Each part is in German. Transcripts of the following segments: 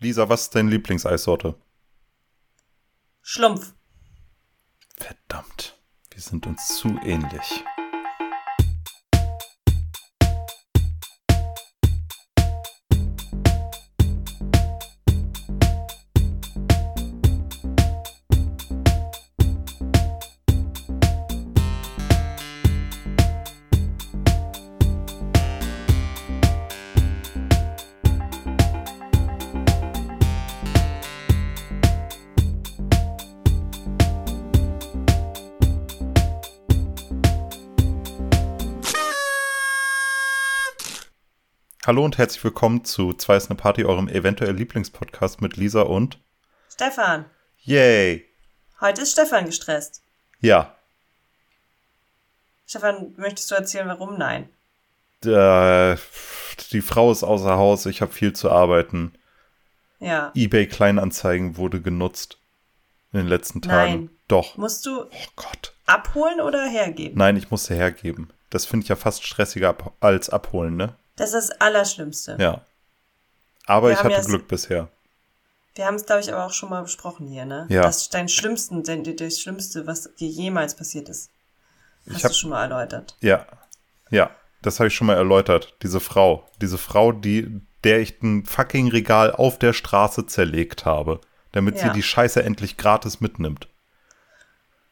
Lisa, was ist deine Lieblingseissorte? Schlumpf. Verdammt, wir sind uns zu ähnlich. Hallo und herzlich willkommen zu Zwei ist eine Party, eurem eventuell Lieblingspodcast mit Lisa und Stefan. Yay! Heute ist Stefan gestresst. Ja, Stefan, möchtest du erzählen, warum? Nein. äh, die Frau ist außer Haus, ich habe viel zu arbeiten. Ja. eBay Kleinanzeigen wurde genutzt in den letzten Tagen. Nein. Doch. Musst du Oh Gott. abholen oder hergeben? Nein, ich musste hergeben. Das finde ich ja fast stressiger als abholen, ne? Das ist das Allerschlimmste. Ja. Aber Wir ich hatte ja Glück bisher. Wir haben es, glaube ich, aber auch schon mal besprochen hier, ne? Ja. Das ist dein Schlimmsten, dein, das Schlimmste, was dir jemals passiert ist. Hast Ich hab- du schon mal erläutert. Ja. Ja. Das habe ich schon mal erläutert. Diese Frau. Diese Frau, die, der ich ein fucking Regal auf der Straße zerlegt habe. Damit sie Ja. die Scheiße endlich gratis mitnimmt.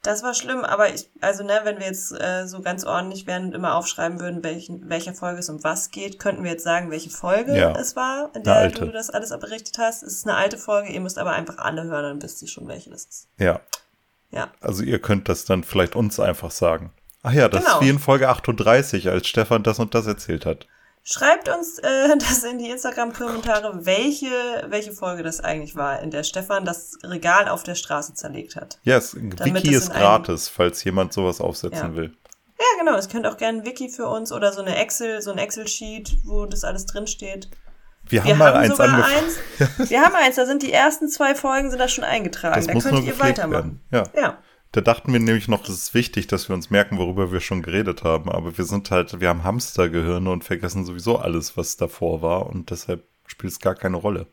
Das war schlimm, aber ich, also ne, wenn wir jetzt äh, so ganz ordentlich wären und immer aufschreiben würden, welchen, welcher Folge es um was geht, könnten wir jetzt sagen, welche Folge Ja. es war, in der du das alles berichtet hast. Es ist eine alte Folge, ihr müsst aber einfach alle hören, dann wisst ihr schon, welche das ist. Ja. Ja. Also ihr könnt das dann vielleicht uns einfach sagen. Ach ja, das Genau. ist wie in Folge 38, als Stefan das und das erzählt hat. Schreibt uns äh, das in die Instagram-Kommentare, welche, welche Folge das eigentlich war, in der Stefan das Regal auf der Straße zerlegt hat. Yes, Damit Wiki es ist gratis, falls jemand sowas aufsetzen Ja. will. Ja, genau. Es könnt auch gerne ein Wiki für uns oder so eine Excel, so ein Excel-Sheet, wo das alles drinsteht. Wir haben Wir mal haben eins angefangen. eins. Wir haben eins, da sind die ersten zwei Folgen sind da schon eingetragen. Das da könnt ihr weitermachen. werden. Ja. Ja. Da dachten wir nämlich noch, das ist wichtig, dass wir uns merken, worüber wir schon geredet haben. Aber wir sind halt, wir haben Hamstergehirne und vergessen sowieso alles, was davor war. Und deshalb spielt es gar keine Rolle.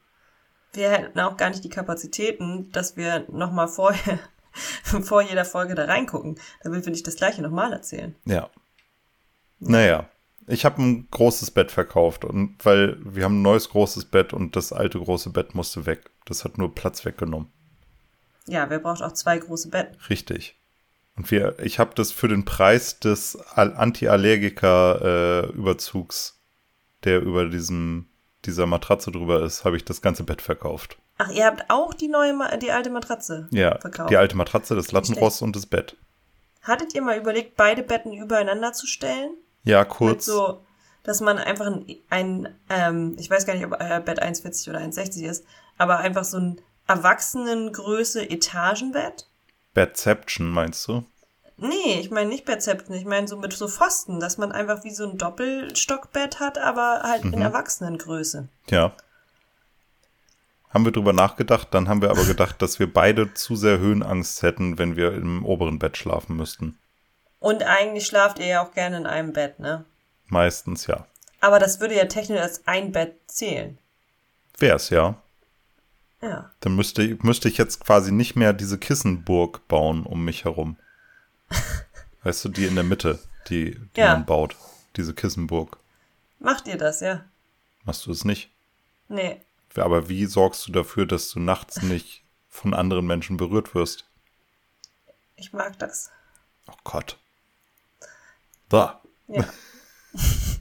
Wir hätten auch gar nicht die Kapazitäten, dass wir nochmal vorher, vor jeder Folge da reingucken, damit wir nicht das gleiche nochmal erzählen. Ja. Naja. Ich habe ein großes Bett verkauft und weil wir haben ein neues großes Bett und das alte große Bett musste weg. Das hat nur Platz weggenommen. Ja, wer braucht auch zwei große Betten? Richtig. Und wir, ich habe das für den Preis des Al- Anti-Allergiker-Überzugs, der über diesem, dieser Matratze drüber ist, habe ich das ganze Bett verkauft. Ach, ihr habt auch die neue, Ma die alte Matratze Ja, verkauft. die alte Matratze, das Lattenrost und das Bett. Hattet ihr mal überlegt, beide Betten übereinander zu stellen? Ja, kurz. so, dass man einfach ein, ein ähm, ich weiß gar nicht, ob äh, Bett 1,40 oder 1,60 ist, aber einfach so ein Erwachsenengröße Etagenbett? Bedception, meinst du? Nee, ich meine nicht Bettzeppen, ich meine so mit so Pfosten, dass man einfach wie so ein Doppelstockbett hat, aber halt Mhm. in Erwachsenengröße. Ja. Haben wir drüber nachgedacht, dann haben wir aber gedacht, dass wir beide zu sehr Höhenangst hätten, wenn wir im oberen Bett schlafen müssten. Und eigentlich schlaft ihr ja auch gerne in einem Bett, ne? Meistens ja. Aber das würde ja technisch als ein Bett zählen. Wär's ja. Ja. Dann müsste, müsste ich jetzt quasi nicht mehr diese Kissenburg bauen um mich herum. Weißt du, die in der Mitte, die, die Ja. man baut. Diese Kissenburg. Macht ihr das, ja? Machst du es nicht? Nee. Aber wie sorgst du dafür, dass du nachts nicht von anderen Menschen berührt wirst? Ich mag das. Oh Gott. Da. Ja.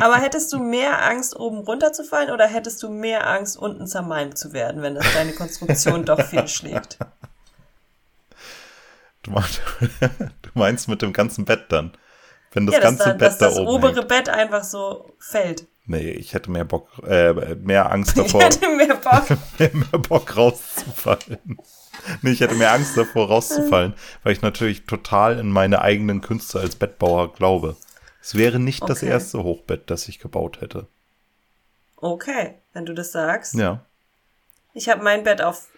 Aber hättest du mehr Angst, oben runterzufallen oder hättest du mehr Angst, unten zermalmt zu werden, wenn das deine Konstruktion doch fehlschlägt? Du meinst, du meinst mit dem ganzen Bett dann. Wenn das ja, ganze da, Bett dass da das oben obere hängt. Bett einfach so fällt. Nee, ich hätte mehr Bock, äh, mehr Angst Ich davor, hätte mehr Bock. mehr Bock rauszufallen. Nee, ich hätte mehr Angst davor rauszufallen, weil ich natürlich total in meine eigenen Künste als Bettbauer glaube. Es wäre nicht das Okay. erste Hochbett, das ich gebaut hätte. Okay, wenn du das sagst. Ja. Ich habe mein Bett auf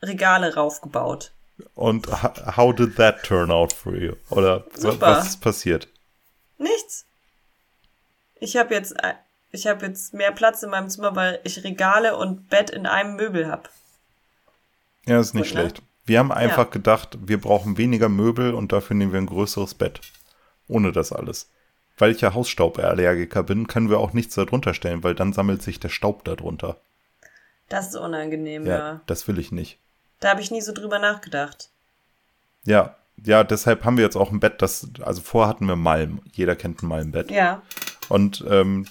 Regale raufgebaut. Und ho- how did that turn out for you? Oder Super. was ist passiert? Nichts. Ich habe jetzt, äh, ich habe jetzt mehr Platz in meinem Zimmer, weil ich Regale und Bett in einem Möbel habe. Ja, ist nicht Gut, ne? schlecht. Wir haben einfach Ja. gedacht, wir brauchen weniger Möbel und dafür nehmen wir ein größeres Bett. Ohne das alles. Weil ich ja Hausstauballergiker bin, können wir auch nichts darunter stellen, weil dann sammelt sich der Staub darunter. Das ist unangenehm, Ja, ja. das will ich nicht. Da habe ich nie so drüber nachgedacht. Ja, ja, deshalb haben wir jetzt auch ein Bett, das, also vorher hatten wir Malm. Jeder kennt ein Malmbett. Ja. Und ähm,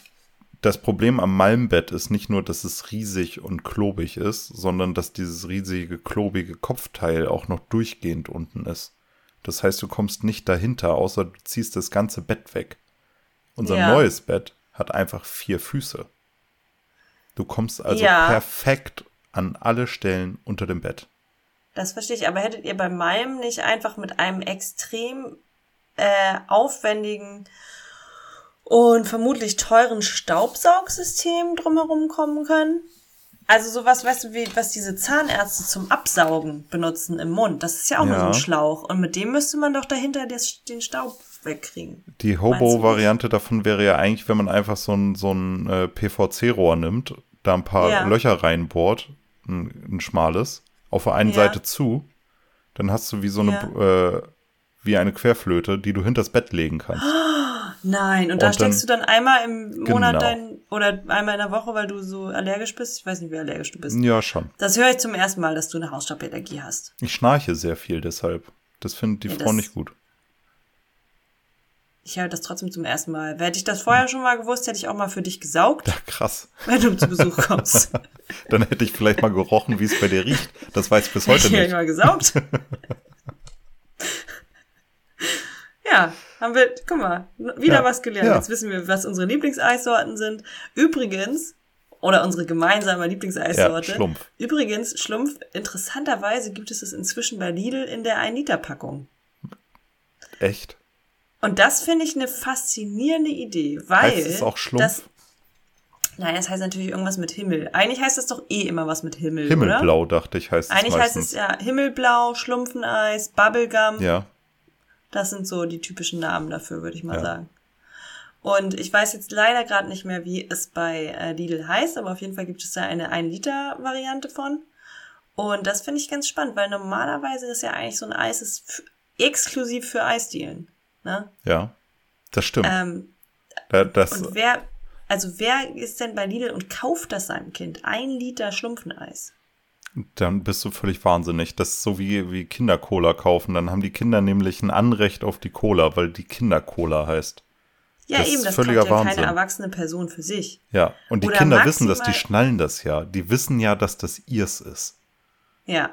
das Problem am Malmbett ist nicht nur, dass es riesig und klobig ist, sondern dass dieses riesige, klobige Kopfteil auch noch durchgehend unten ist. Das heißt, du kommst nicht dahinter, außer du ziehst das ganze Bett weg. Unser Ja. neues Bett hat einfach vier Füße. Du kommst also Ja. perfekt an alle Stellen unter dem Bett. Das verstehe ich. Aber hättet ihr bei meinem nicht einfach mit einem extrem äh, aufwendigen und vermutlich teuren Staubsaugsystem drumherum kommen können? Also sowas, weißt du, wie, was diese Zahnärzte zum Absaugen benutzen im Mund. Das ist ja auch nur so Ja. ein Schlauch. Und mit dem müsste man doch dahinter des, den Staub wegkriegen. Die Hobo-Variante davon wäre ja eigentlich, wenn man einfach so ein, so ein äh, PVC-Rohr nimmt, da ein paar Ja. Löcher reinbohrt, ein, ein schmales, auf der einen Ja. Seite zu, dann hast du wie so eine, äh, wie eine Querflöte, die du hinters Bett legen kannst. Nein, und da Und steckst du dann einmal im Monat Genau. dein, oder einmal in der Woche, weil du so allergisch bist. Ich weiß nicht, wie allergisch du bist. Ja, schon. Das höre ich zum ersten Mal, dass du eine Hausstauballergie hast. Ich schnarche sehr viel deshalb. Das findet die Ja, Frau das- nicht gut. Ich höre das trotzdem zum ersten Mal. Hätte ich das vorher schon mal gewusst, hätte ich auch mal für dich gesaugt, Ja, krass. wenn du zu Besuch kommst. Dann hätte ich vielleicht mal gerochen, wie es bei dir riecht. Das weiß ich bis heute ich hätte nicht. mal gesaugt. ja, haben wir, guck mal, wieder Ja, was gelernt. ja. Jetzt wissen wir, was unsere Lieblingseissorten sind. Übrigens, oder unsere gemeinsame Lieblingseissorte. Ja, Schlumpf. Übrigens, Schlumpf, interessanterweise gibt es es inzwischen bei Lidl in der 1-Liter-Packung. Echt? Und das finde ich eine faszinierende Idee, weil. Heißt es auch Schlumpf? Das, nein, das heißt natürlich irgendwas mit Himmel. Eigentlich heißt das doch eh immer was mit Himmel, oder? Himmelblau, dachte ich, heißt es Eigentlich heißt es ja Himmelblau, Schlumpfeneis, Bubblegum. ja. Das sind so die typischen Namen dafür, würde ich mal Ja. sagen. Und ich weiß jetzt leider gerade nicht mehr, wie es bei äh, Lidl heißt, aber auf jeden Fall gibt es da eine 1-Liter-Variante von. Und das finde ich ganz spannend, weil normalerweise ist ja eigentlich so ein Eis ist exklusiv für Eisdielen. Ne? Ja. Das stimmt. Ähm, Da- das, und wer, also wer ist denn bei Lidl und kauft das seinem Kind? Ein Liter Schlumpfeneis. Dann bist du völlig wahnsinnig. Das ist so wie, wie Kinder-Cola kaufen. Dann haben die Kinder nämlich ein Anrecht auf die Cola, weil die Kinder-Cola heißt. Ja, Das eben, das völliger ja Wahnsinn. keine erwachsene Person für sich. Ja, und die Oder Kinder wissen das, die schnallen das ja. Die wissen ja, dass das ihrs ist. Ja.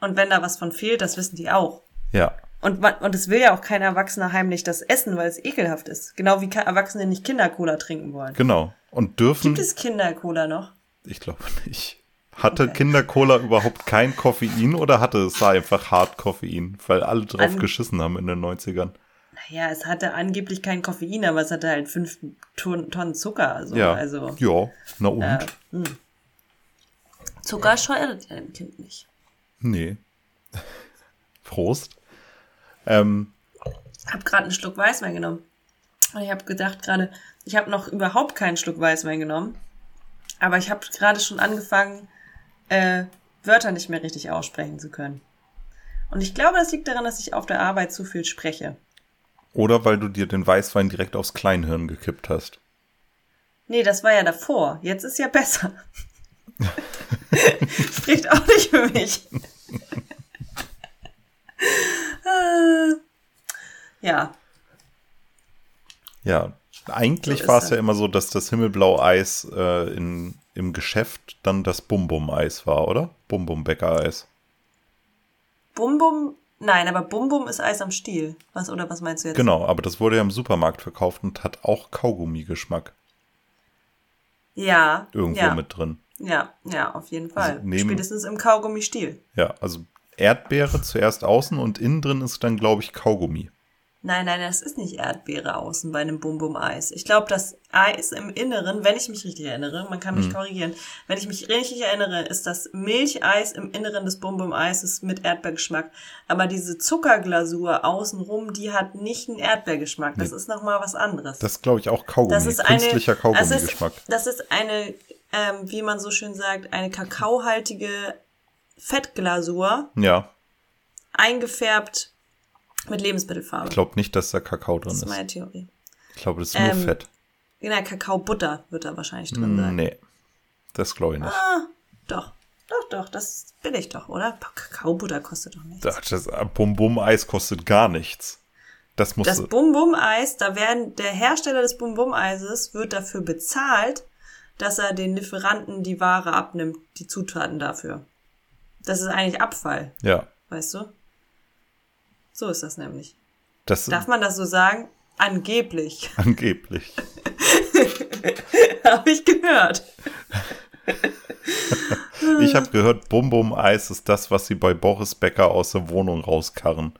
Und wenn da was von fehlt, das wissen die auch. Ja, Und, man, und es will ja auch kein Erwachsener heimlich das essen, weil es ekelhaft ist. Genau wie Erwachsene nicht Kindercola trinken wollen. genau. Und dürfen, Gibt es Kindercola noch? ich glaube nicht. Hatte Okay. Kinder-Cola überhaupt kein Koffein oder hatte es da einfach hart Koffein? Weil alle drauf An- geschissen haben in den 90ern. Naja, es hatte angeblich kein Koffein, aber es hatte halt fünf Ton, Tonnen Zucker. Also, Ja. also Ja, na und? äh, hm. Zucker schadet ja dem Kind nicht. Nee. Prost. Ähm, hab gerade einen Schluck Weißwein genommen. Und ich habe gedacht gerade, ich habe noch überhaupt keinen Schluck Weißwein genommen. Aber ich habe gerade schon angefangen, äh, Wörter nicht mehr richtig aussprechen zu können. Und ich glaube, das liegt daran, dass ich auf der Arbeit zu viel spreche. oder weil du dir den Weißwein direkt aufs Kleinhirn gekippt hast. Nee, das war ja davor. Jetzt ist ja besser. Spricht auch nicht für mich. Äh, ja, Ja, eigentlich So war es ja immer so, dass das Himmelblau-Eis äh, in, im Geschäft dann das Bum-Bum-Eis war, oder? Bum-Bum-Bäcker-Eis. Bum Bum. Nein, aber Bum Bum ist Eis am Stiel. Was oder was meinst du jetzt? Genau, aber das wurde ja im Supermarkt verkauft und hat auch Kaugummi-Geschmack Ja. irgendwo ja, mit drin. Ja, ja, auf jeden Fall. Also neben- Spätestens im Kaugummi-Stiel. Ja, also Erdbeere zuerst außen und innen drin ist dann, glaube ich, Kaugummi. Nein, nein, das ist nicht Erdbeere außen bei einem Bum-Bum-Eis. Ich glaube, das Eis im Inneren, wenn ich mich richtig erinnere, man kann mich Mhm. korrigieren, wenn ich mich richtig erinnere, ist das Milcheis im Inneren des Bum-Bum-Eises mit Erdbeergeschmack. Aber diese Zuckerglasur außenrum, die hat nicht einen Erdbeergeschmack. Das ist nochmal was anderes. Das glaube ich, auch Kaugummi. Das ist eine, Künstlicher das Kaugummi-Geschmack. ist, das ist eine, ähm, wie man so schön sagt, eine kakaohaltige Fettglasur, Ja, eingefärbt mit Lebensmittelfarbe. ich glaube nicht, dass da Kakao drin das ist ist. meine Theorie. Ich glaube, das ist nur Ähm, Fett. Genau, Kakaobutter wird da wahrscheinlich drin sein. Nee, das glaube ich nicht. Ah, doch. Doch, doch, das bin ich doch, oder? Kakaobutter kostet doch nichts. Das, das Bum-Bum-Eis kostet gar nichts. Das musst Das. Bum-Bum-Eis, da werden, der Hersteller des Bum-Bum-Eises wird dafür bezahlt, dass er den Lieferanten die Ware abnimmt, die Zutaten dafür. Das ist eigentlich Abfall, Ja, weißt du? So ist das nämlich. das Darf man das so sagen? Angeblich. angeblich. Habe ich gehört. Ich habe gehört, Bum-Bum-Eis ist das, was sie bei Boris Becker aus der Wohnung rauskarren.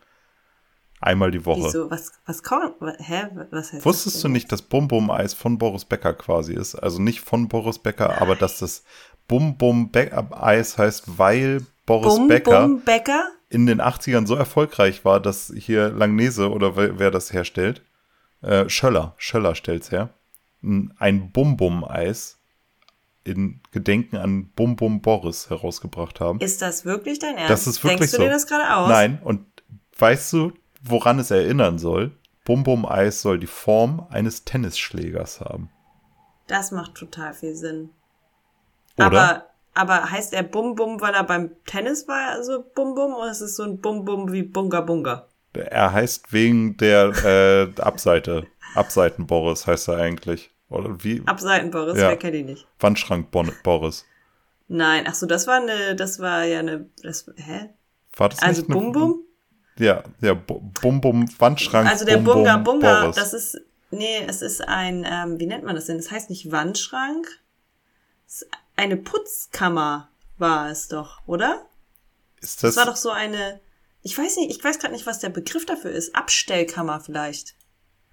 Einmal die Woche. Wieso? Was, was kommt? Hä? Was heißt Wusstest das du nicht, dass Bum-Bum-Eis von Boris Becker quasi ist? Also nicht von Boris Becker, aber dass das Bum-Bum-Eis heißt, weil Boris Bum, Becker Bum, Bäcker? In den 80ern so erfolgreich war, dass hier Langnese oder wer, wer das herstellt, äh, Schöller, Schöller stellt's her, ein Bum-Bum-Eis in Gedenken an Bum-Bum Boris herausgebracht haben. Ist das wirklich dein Ernst? Das ist wirklich Denkst du so. dir das gerade aus? Nein, und weißt du, woran es erinnern soll? Bum-Bum-Eis soll die Form eines Tennisschlägers haben. Das macht total viel Sinn. Oder? Aber, aber heißt er Bum Bum, weil er beim Tennis war, also Bum Bum, oder ist es so ein Bum Bum wie Bunga Bunga? Er heißt wegen der äh, Abseite. Abseiten Boris heißt er eigentlich. Oder wie? Abseiten Boris, Ja. wer kennt ihn nicht? Wandschrank Bon Boris. Nein, ach so, das war eine, das war ja eine, das, hä? War das Also nicht Bum Bum? Ja, ja, Bu- Bum Bum Wandschrank. Also der Bum Bunga Bunga, Boris. das ist, nee, es ist ein, ähm, wie nennt man das denn? Das heißt nicht Wandschrank. Es eine Putzkammer war es doch, oder? ist Das das, war doch so eine, ich weiß nicht, ich weiß gerade nicht, was der Begriff dafür ist. Abstellkammer vielleicht.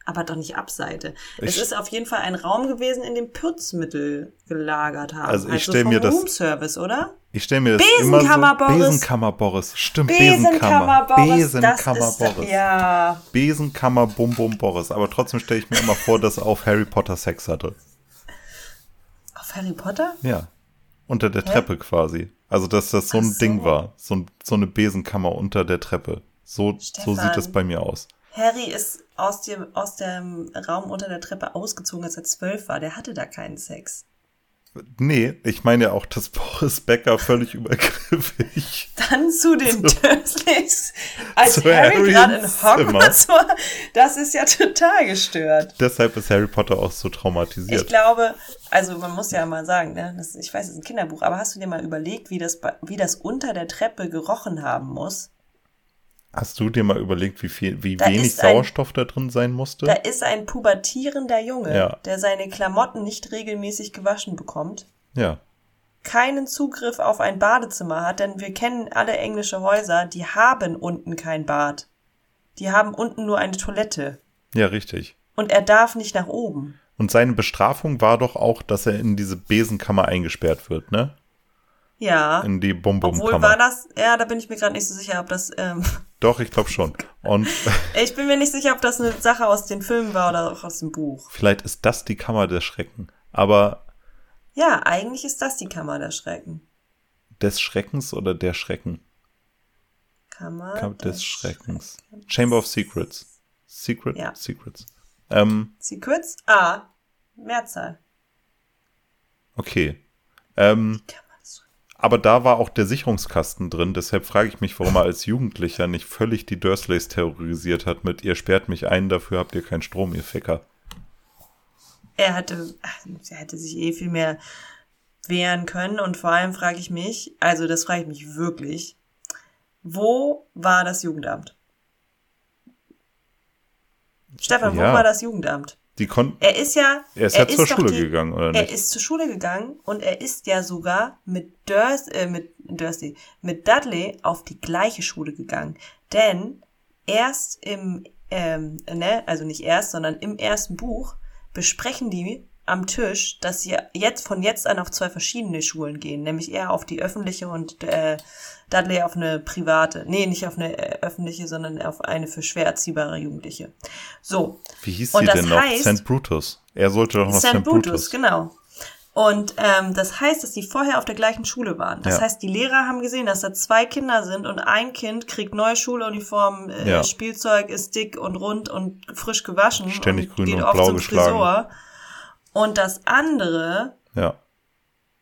Aber doch nicht Abseite. es Ich- ist auf jeden Fall ein Raum gewesen, in dem Putzmittel gelagert haben. Also ich so stell vom mir das- Roomservice, oder? ich stelle mir das Besenkammer immer so, Boris. Besenkammer Boris. Stimmt, Besenkammer, Besenkammer. Boris. Besenkammer das ist, Boris. Ja. Besenkammer Bum Bum Boris. Aber trotzdem stelle ich mir immer vor, dass auf Harry Potter Sex hatte. Auf Harry Potter? Ja. Unter der Treppe quasi. Also, dass das so ein so. Ding war. So, ein, so eine Besenkammer unter der Treppe. So, so sieht es bei mir aus. Harry ist aus dem, aus dem Raum unter der Treppe ausgezogen, als er zwölf war. Der hatte da keinen Sex. Nee, ich meine ja auch, dass Boris Becker völlig übergriffig. Dann zu den Dursleys, als Harry gerade in Hogwarts war. Das ist ja total gestört. Deshalb ist Harry Potter auch so Ich traumatisiert. glaube, also man muss ja mal sagen, ne, das, ich weiß, es ist ein Kinderbuch, aber hast du dir mal überlegt, wie das, wie das unter der Treppe gerochen haben muss? Hast du dir mal überlegt, wie viel, wie Da wenig ist ein- Sauerstoff da drin sein musste? Da ist ein pubertierender Junge, Ja. der seine Klamotten nicht regelmäßig gewaschen bekommt, ja. keinen Zugriff auf ein Badezimmer hat, denn wir kennen alle englische Häuser, die haben unten kein Bad. Die haben unten nur eine Toilette. Ja, richtig. Und er darf nicht nach oben. Und seine Bestrafung war doch auch, dass er in diese Besenkammer eingesperrt wird, ne? Ja. In die Obwohl Bum-Bum-Kammer. war das, ja, da bin ich mir gerade nicht so sicher, ob das, ähm, Doch, ich glaube schon. Und ich bin mir nicht sicher, ob das eine Sache aus den Filmen war oder auch aus dem Buch. vielleicht ist das die Kammer der Schrecken. Aber Ja, eigentlich ist das die Kammer der Schrecken. des Schreckens oder der Schrecken? Kammer, Kammer der des Schreckens. Chamber of Secrets. Secret? Ja. Secrets. Ähm, Secrets? Ah, Mehrzahl. okay. Ähm, Kammer des aber da war auch der Sicherungskasten drin, deshalb frage ich mich, warum er als Jugendlicher nicht völlig die Dursleys terrorisiert hat mit ihr sperrt mich ein, dafür habt ihr keinen Strom, ihr Ficker. er hätte, ach, er hätte sich eh viel mehr wehren können und vor allem frage ich mich, also das frage ich mich wirklich, wo war das Jugendamt? Stefan, wo Ja. war das Jugendamt? Die konnten. Er ist ja, Er ist ja zur doch Schule die- gegangen, oder Er nicht? ist zur Schule gegangen und er ist ja sogar mit Durs, äh, mit Dursley, mit Dudley auf die gleiche Schule gegangen. Denn erst im ähm, ne, also nicht erst, sondern im ersten Buch besprechen die am Tisch, dass sie jetzt von jetzt an auf zwei verschiedene Schulen gehen, nämlich er auf die öffentliche und äh, Dudley auf eine private. Nee, nicht auf eine äh, öffentliche, sondern auf eine für schwer erziehbare Jugendliche. So. Wie hieß sie denn noch? St. Brutus. Er sollte doch noch St. Brutus. Brutus, genau. Und ähm, das heißt, dass die vorher auf der gleichen Schule waren. Das ja. heißt, die Lehrer haben gesehen, dass da zwei Kinder sind und ein Kind kriegt neue Schuluniform, äh, ja. Spielzeug ist dick und rund und frisch gewaschen. Ständig grün und blau geschlagen. Frisur. Und das andere ja.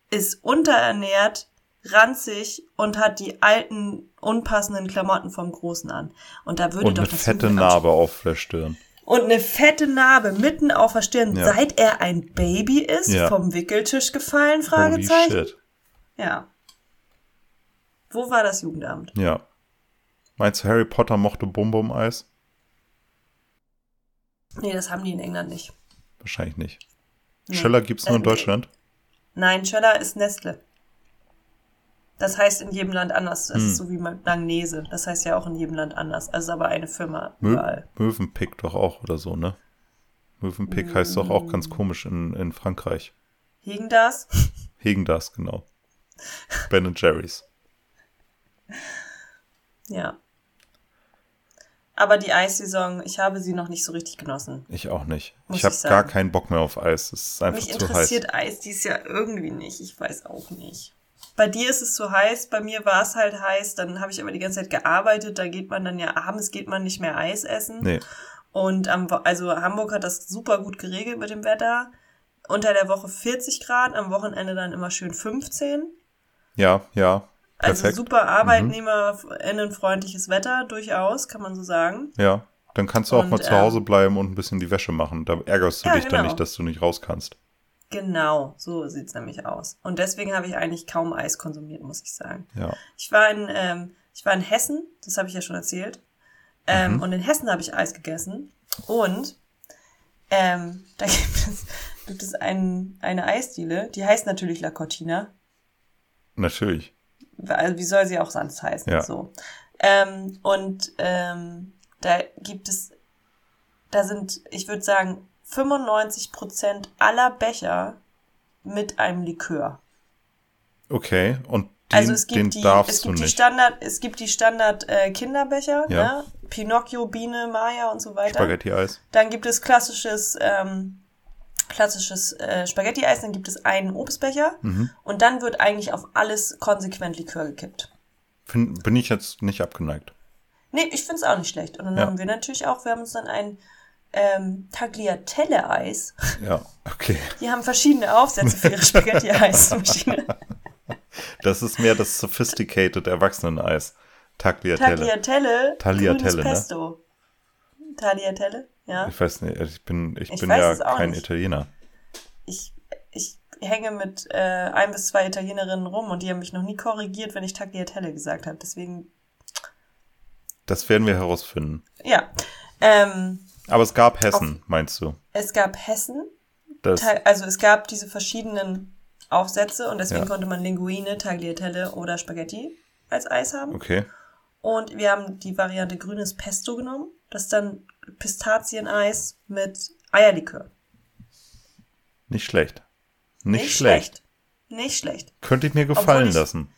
ist unterernährt, ranzig und hat die alten, unpassenden Klamotten vom Großen an. Und da würde und doch eine fette Narbe auf der Stirn und eine fette Narbe mitten auf der Stirn, ja. seit er ein Baby ist, ja. vom Wickeltisch gefallen, Fragezeichen. Holy shit. Ja. Wo war das Jugendamt? Ja. Meinst du, Harry Potter mochte Bum-Bum-Eis? Nee, das haben die in England nicht. Wahrscheinlich nicht. Nee. Schöller gibt's nur in äh, Deutschland? Nein, Schöller ist Nestle. Das heißt in jedem Land anders. Das hm. ist so wie Langnese. Das heißt ja auch in jedem Land anders. Also aber eine Firma Mö überall. Mövenpick doch auch oder so, ne? Mövenpick mm. heißt doch auch ganz komisch in, in Frankreich. Hegendas? Hegendas, genau. ben Jerry's. Ja. Aber die Eissaison, ich habe sie noch nicht so richtig genossen. Ich auch nicht. ich habe gar keinen Bock mehr auf Eis. Es ist einfach Mich zu heiß. Mich interessiert Eis dies Jahr irgendwie nicht. Ich weiß auch nicht bei dir ist es zu heiß, bei mir war es halt heiß, dann habe ich aber die ganze Zeit gearbeitet, da geht man dann ja abends geht man nicht mehr Eis essen. Nee. Und am, also Hamburg hat das super gut geregelt mit dem Wetter. Unter der Woche 40 Grad, am Wochenende dann immer schön 15. Ja, ja. Also perfekt. Super arbeitnehmerinnenfreundliches Wetter, durchaus, kann man so sagen. Ja, dann kannst du auch und, mal zu Hause ähm, bleiben und ein bisschen die Wäsche machen. Da ärgerst du ja, dich genau. dann nicht, dass du nicht raus kannst. Genau, so sieht's nämlich aus. Und deswegen habe ich eigentlich kaum Eis konsumiert, muss ich sagen. Ja. Ich war in, ähm, ich war in Hessen, das habe ich ja schon erzählt. Ähm, mhm. Und in Hessen habe ich Eis gegessen. Und ähm, da gibt es, gibt es ein, eine Eisdiele, die heißt natürlich La Cortina. Natürlich. Also wie soll sie auch sonst heißen? Ja. So. Ähm, und ähm, da gibt es, da sind, ich würde sagen, 95% aller Becher mit einem Likör. Okay, und den, also es gibt die, es gibt die Standard, es gibt die Standard äh, Kinderbecher, ja. ne? Pinocchio, Biene, Maya und so weiter. Spaghetti-Eis. Dann gibt es klassisches, ähm, klassisches äh, Spaghetti-Eis, dann gibt es einen Obstbecher mhm. und dann wird eigentlich auf alles konsequent Likör gekippt. Find, bin ich jetzt nicht abgeneigt. Nee, ich find's auch nicht schlecht. Und dann ja. haben wir natürlich auch, wir haben uns dann einen ähm, Tagliatelle-Eis. Ja, okay. Die haben verschiedene Aufsätze für ihre Spaghetti-Eismaschine. Das ist mehr das sophisticated Erwachsenen-Eis. Tagliatelle. Tagliatelle. Tagliatelle, ne? Pesto. Tagliatelle, ja. Ich weiß nicht, ich bin, ich, ich bin ja kein nicht. Italiener. Ich, ich hänge mit äh, ein bis zwei Italienerinnen rum und die haben mich noch nie korrigiert, wenn ich Tagliatelle gesagt habe. Deswegen. Das werden wir herausfinden. Ja. Ähm, aber es gab Hessen, auf, meinst du? Es gab Hessen. Das also es gab diese verschiedenen Aufsätze und deswegen ja. konnte man Linguine, Tagliatelle oder Spaghetti als Eis haben. Okay. Und wir haben die Variante grünes Pesto genommen. Das ist dann Pistazieneis mit Eierlikör. Nicht schlecht. Nicht, Nicht schlecht. schlecht. Nicht schlecht. Könnte ich mir gefallen ich, lassen.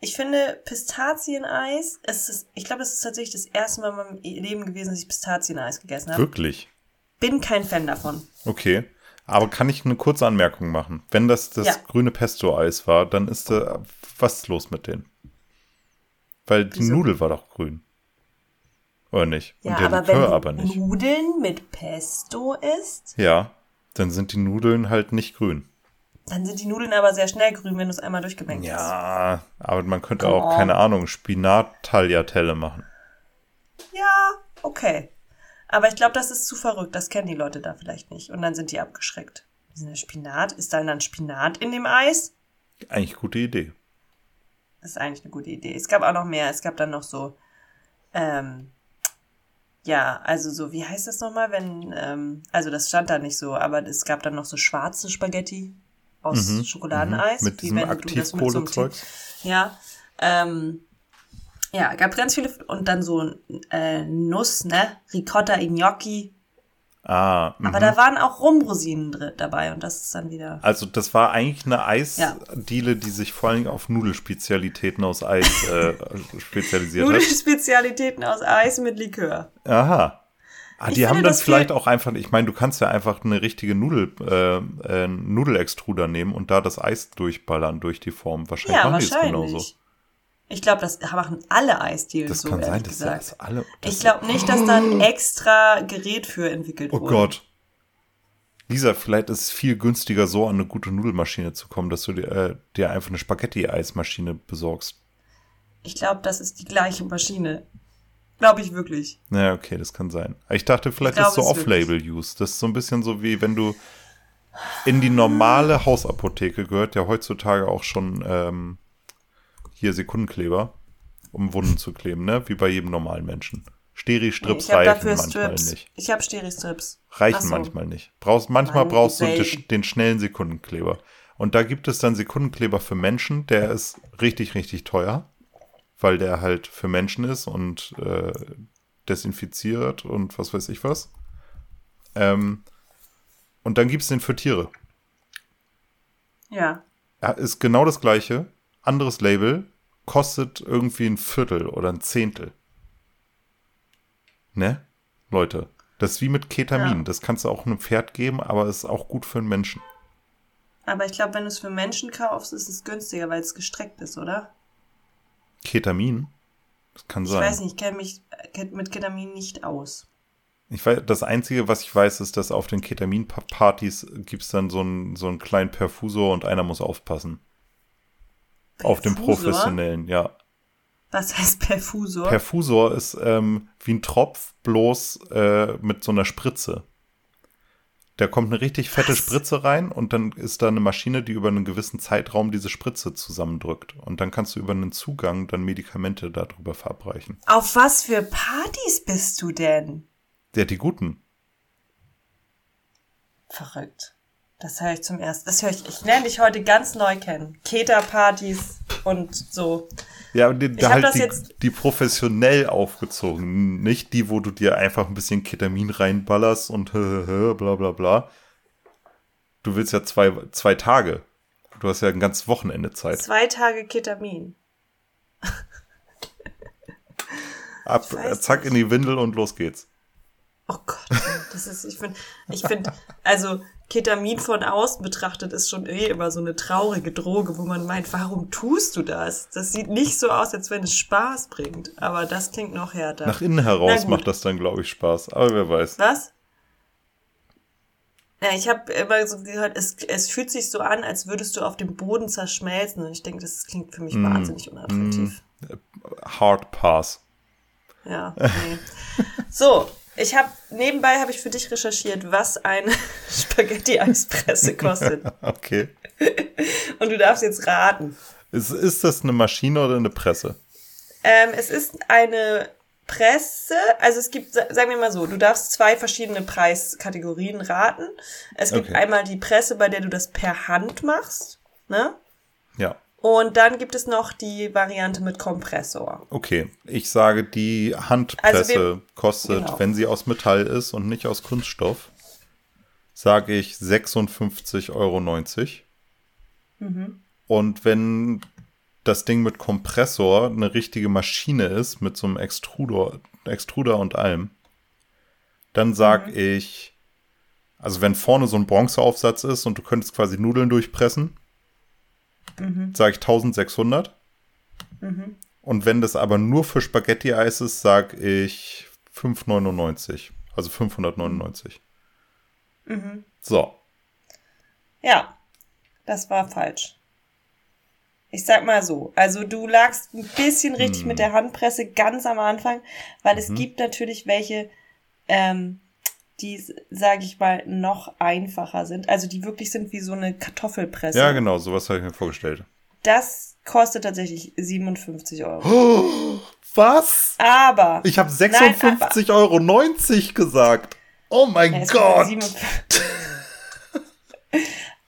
Ich finde Pistazieneis, es ist, ich glaube, es ist tatsächlich das erste Mal in meinem Leben gewesen, dass ich Pistazieneis gegessen habe. Wirklich? Bin kein Fan davon. Okay. Aber kann ich eine kurze Anmerkung machen? Wenn das das ja. grüne Pesto-Eis war, dann ist da, was los mit denen? Weil die Wieso? Nudel war doch grün. Oder nicht? Ja, aber Likör wenn aber nicht. Nudeln mit Pesto ist? Ja, dann sind die Nudeln halt nicht grün. Dann sind die Nudeln aber sehr schnell grün, wenn du es einmal durchgemengt ja, hast. Ja, aber man könnte Come auch, on. keine Ahnung, Spinat-Tagliatelle machen. Ja, okay. Aber ich glaube, das ist zu verrückt. Das kennen die Leute da vielleicht nicht. Und dann sind die abgeschreckt. Spinat, ist da dann Spinat in dem Eis? Eigentlich gute Idee. Das ist eigentlich eine gute Idee. Es gab auch noch mehr. Es gab dann noch so, ähm, ja, also so, wie heißt das nochmal, wenn, ähm, also das stand da nicht so, aber es gab dann noch so schwarze Spaghetti aus mhm, Schokoladeneis. Mhm. Mit diesem Aktivkohlezeug. So ja. Ähm, Ja, gab ganz viele und dann so äh, Nuss, ne? Ricotta Gnocchi. Ah, Aber mhm. da waren auch Rumrosinen drin dabei und das ist dann wieder. Also das war eigentlich eine Eisdiele, die sich vor allem auf Nudelspezialitäten aus Eis äh, spezialisiert hat. Nudelspezialitäten aus Eis mit Likör. Aha. Ah, Ich die haben dann das vielleicht auch einfach, ich meine, du kannst ja einfach eine richtige Nudel, äh, äh, Nudelextruder nehmen und da das Eis durchballern durch die Form. Wahrscheinlich Ja, machen die es wahrscheinlich. genauso. Ich glaube, das machen alle Eisdielen Das so, kann sein, dass gesagt. das alle. Das ich glaube nicht, dass da ein extra Gerät für entwickelt Oh wurde. Gott. Lisa, vielleicht ist es viel günstiger, so an eine gute Nudelmaschine zu kommen, dass du dir, äh, dir einfach eine Spaghetti-Eismaschine besorgst. Ich glaube, das ist die gleiche Maschine. Glaube ich wirklich. Naja, okay, das kann sein. Ich dachte, vielleicht Ich ist glaube so Off-Label-Use. Das ist so ein bisschen so wie wenn du in die normale Hausapotheke gehört, ja heutzutage auch schon ähm, hier Sekundenkleber, um Wunden zu kleben, ne? Wie bei jedem normalen Menschen. Steri-Strips habe reichen dafür manchmal Strips. nicht. Ich habe Steri-Strips. Reichen so. manchmal nicht. Brauchst, manchmal Mann, brauchst du den, den schnellen Sekundenkleber. Und da gibt es dann Sekundenkleber für Menschen, der ist richtig, richtig teuer, weil der halt für Menschen ist und äh, desinfiziert und was weiß ich was. Ähm, und dann gibt es den für Tiere. Ja. Ja, ist genau das gleiche, anderes Label, kostet irgendwie ein Viertel oder ein Zehntel. Ne? Leute, das ist wie mit Ketamin. Ja. Das kannst du auch einem Pferd geben, aber ist auch gut für einen Menschen. Aber ich glaube, wenn du es für Menschen kaufst, ist es günstiger, weil es gestreckt ist, oder? Ketamin? Das kann Ich sein. weiß nicht, ich kenne mich mit Ketamin nicht aus. Ich weiß, das Einzige, was ich weiß, ist, dass auf den Ketamin-Partys gibt es dann so einen, so einen kleinen Perfusor und einer muss aufpassen. Auf den Perfusor? professionellen, ja. Was heißt Perfusor? Perfusor ist ähm, wie ein Tropf, bloß äh, mit so einer Spritze. Da kommt eine richtig fette Was? Spritze rein und dann ist da eine Maschine, die über einen gewissen Zeitraum diese Spritze zusammendrückt. Und dann kannst du über einen Zugang dann Medikamente darüber verabreichen. Auf was für Partys bist du denn? Ja, die guten. Verrückt. Das höre ich zum ersten. Das höre ich. Ich lerne dich heute ganz neu kennen. Keta-Partys und so. Ja, und die, Ich hab halt die, jetzt- die professionell aufgezogen. Nicht die, wo du dir einfach ein bisschen Ketamin reinballerst und bla bla bla. Du willst ja zwei, zwei Tage. Du hast ja ein ganzes Wochenende Zeit. Zwei Tage Ketamin. Ab, zack in die Windel und los geht's. Oh Gott, das ist, ich finde, ich finde, also Ketamin von außen betrachtet ist schon eh immer so eine traurige Droge, wo man meint, warum tust du das? Das sieht nicht so aus, als wenn es Spaß bringt, aber das klingt noch härter. Nach innen heraus macht das dann, glaube ich, Spaß. Aber wer weiß. Was? Ja, ich habe immer so gehört, es, es fühlt sich so an, als würdest du auf dem Boden zerschmelzen. Und ich denke, das klingt für mich Mm. wahnsinnig unattraktiv. Hard Pass. Ja, nee. so, ich habe nebenbei habe ich für dich recherchiert, was eine Spaghetti-Eispresse kostet. Okay. Und du darfst jetzt raten. Ist, ist das eine Maschine oder eine Presse? Ähm, es ist eine Presse, also es gibt, sa- sagen wir mal so, du darfst zwei verschiedene Preiskategorien raten. Es gibt Okay. einmal die Presse, bei der du das per Hand machst, ne? Ja. Und dann gibt es noch die Variante mit Kompressor. Okay. Ich sage, die Handpresse Also wir- kostet, genau. wenn sie aus Metall ist und nicht aus Kunststoff, sage ich 56,90 Euro. Mhm. Und wenn das Ding mit Kompressor eine richtige Maschine ist, mit so einem Extruder, Extruder und allem, dann sag Mhm. ich, also wenn vorne so ein Bronzeaufsatz ist und du könntest quasi Nudeln durchpressen, Mhm. sage ich 1600. Und wenn das aber nur für Spaghetti-Eis ist, sag ich 5,99. Also 599. Mhm. So. Ja, das war falsch. Ich sag mal so, also du lagst ein bisschen richtig mit der Handpresse ganz am Anfang, weil es gibt natürlich welche, ähm, die, sage ich mal, noch einfacher sind. Also die wirklich sind wie so eine Kartoffelpresse. Ja, genau, sowas habe ich mir vorgestellt. Das kostet tatsächlich 57 Euro. Was? Aber. Ich habe Nein, aber- 56,90 Euro gesagt. Oh mein Ja, Gott. kostet 57.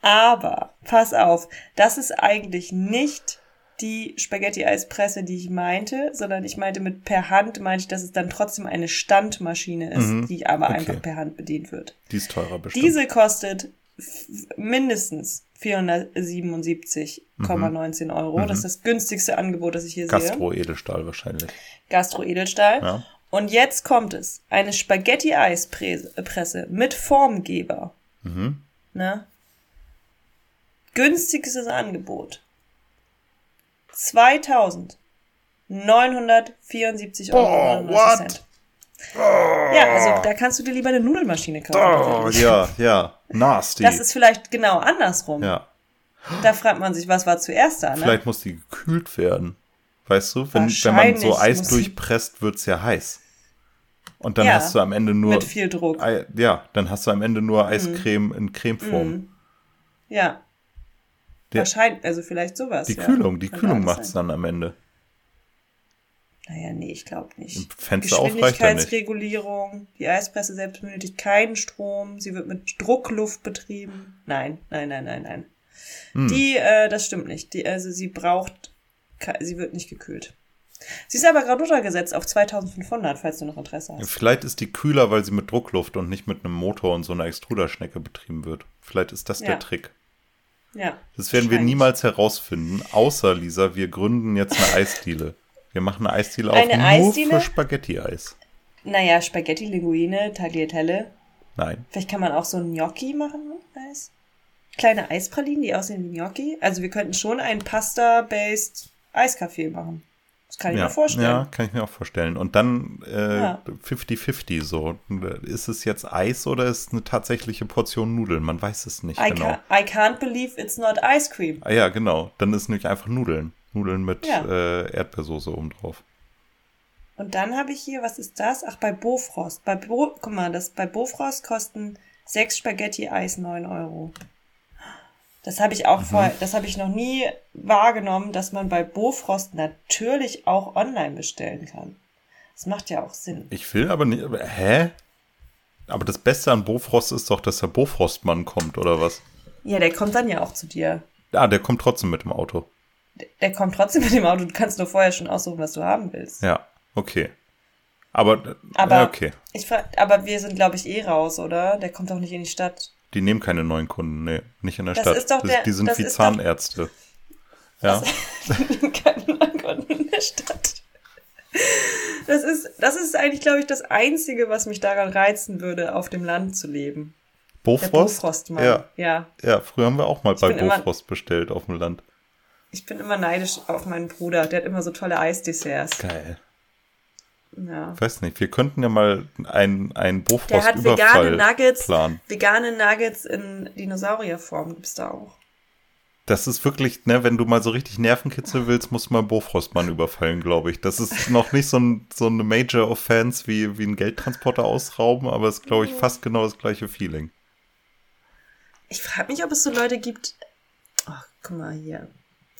Aber, pass auf, das ist eigentlich nicht die Spaghetti-Eispresse, die ich meinte, sondern ich meinte mit per Hand, meinte ich, dass es dann trotzdem eine Standmaschine ist, Mhm. die aber Okay. einfach per Hand bedient wird. Die ist teurer bestimmt. Diese kostet mindestens 477,19 Euro. Das ist das günstigste Angebot, das ich hier sehe. Mhm. Gastro-Edelstahl wahrscheinlich. Gastro-Edelstahl. Ja. Und jetzt kommt es. Eine Spaghetti-Eispresse mit Formgeber. Mhm. Ne? Günstigstes Angebot. 2974 Euro. Boah, 99 what? Cent. Ja, also da kannst du dir lieber eine Nudelmaschine kaufen. Oh, ja, ja. Nasty. Das ist vielleicht genau andersrum. ja. Da fragt man sich, was war zuerst da, ne? Vielleicht muss die gekühlt werden. Weißt du, wenn, wenn man so Eis durchpresst, wird's ja heiß. Und dann Ja, hast du am Ende nur. Mit viel Druck. Ei- Ja, dann hast du am Ende nur Eiscreme in Cremeform. Ja. Der- Wahrscheinlich, also vielleicht sowas. Die ja. Kühlung, die Könnte Kühlung macht's sein. dann am Ende. Naja, nee, ich glaube nicht. Fenster. Geschwindigkeitsregulierung. Die Eispresse selbst benötigt keinen Strom. Sie wird mit Druckluft betrieben. Nein, nein, nein, nein, nein. Hm. Die, äh, das stimmt nicht. Die, also sie braucht, sie wird nicht gekühlt. Sie ist aber gerade runtergesetzt auf 2500, falls du noch Interesse hast. Vielleicht ist die kühler, weil sie mit Druckluft und nicht mit einem Motor und so einer Extruderschnecke betrieben wird. Vielleicht ist das Ja. der Trick. Ja. Das werden wir niemals herausfinden, außer Lisa, wir gründen jetzt eine Eisdiele. Wir machen eine Eisdiele auf Eine nur Eisdiele? für Spaghetti-Eis. Naja, Spaghetti, Linguine, Tagliatelle. Nein. Vielleicht kann man auch so ein Gnocchi machen mit Eis. Kleine Eispralinen, die aussehen wie Gnocchi. Also wir könnten schon ein Pasta-based Eiskaffee machen. Das kann ich ja, mir vorstellen. Ja, kann ich mir auch vorstellen. Und dann äh, Ja. 50-50 so. Ist es jetzt Eis oder ist es eine tatsächliche Portion Nudeln? Man weiß es nicht I, genau. ca I can't believe it's not ice cream. Ah ja, genau. Dann ist es nämlich einfach Nudeln. Nudeln mit Ja. äh, Erdbeersoße oben drauf. Und dann habe ich hier, was ist das? Ach, bei Bofrost. Bei Bo Guck mal, das, bei Bofrost kosten sechs Spaghetti Eis 9 Euro. Das habe ich auch Mhm. vorher, das habe ich noch nie wahrgenommen, dass man bei Bofrost natürlich auch online bestellen kann. Das macht ja auch Sinn. Ich will aber nicht. Aber, hä? Aber das Beste an Bofrost ist doch, dass der Bofrostmann kommt, oder was? Ja, der kommt dann ja auch zu dir. Ah, der kommt trotzdem mit dem Auto. Der kommt trotzdem mit dem Auto. Du kannst nur vorher schon aussuchen, was du haben willst. Ja, okay. Aber, Aber, ja, okay. ich frag, aber wir sind, glaube ich, eh raus, oder? Der kommt auch nicht in die Stadt. Die nehmen keine neuen Kunden, nee, nicht in der Das Stadt. ist doch Das- der- die sind wie ist doch- Zahnärzte. Ja, Keinen Ankommen in der Stadt. Das ist, das ist eigentlich, glaube ich, das Einzige, was mich daran reizen würde, auf dem Land zu leben. Bofrost? Bofrostmann. Ja, ja. ja, früher haben wir auch mal bei bin immer- Bofrost bestellt auf dem Land. Ich bin immer neidisch auf meinen Bruder. Der hat immer so tolle Eisdesserts. Geil. Ja. Ich weiß nicht, wir könnten ja mal ein, ein Der hat vegane Nuggets. planen. Vegane Nuggets in Dinosaurierform gibt's da auch. Das ist wirklich, ne, wenn du mal so richtig Nervenkitzel willst, musst du mal Bofrostmann überfallen, glaube ich. Das ist noch nicht so, ein, so eine Major Offense wie, wie ein Geldtransporter ausrauben, aber es ist, glaube ich, fast genau das gleiche Feeling. Ich frage mich, ob es so Leute gibt. Ach, guck mal hier.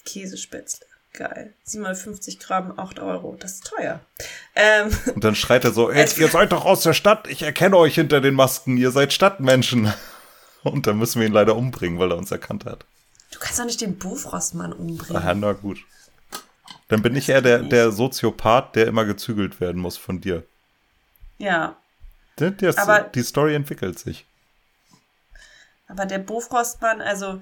Käsespätzle. Geil. 750 Gramm, 8 Euro. Das ist teuer. Ähm, Und dann schreit er so, ey, ihr seid doch aus der Stadt, ich erkenne euch hinter den Masken, ihr seid Stadtmenschen. Und dann müssen wir ihn leider umbringen, weil er uns erkannt hat. du kannst doch nicht den Bofrostmann umbringen. Aha, na gut. Dann bin ich eher der, der Soziopath, der immer gezügelt werden muss von dir. Ja. Der, der, Aber- die Story entwickelt sich. Aber der Bofrostmann, also,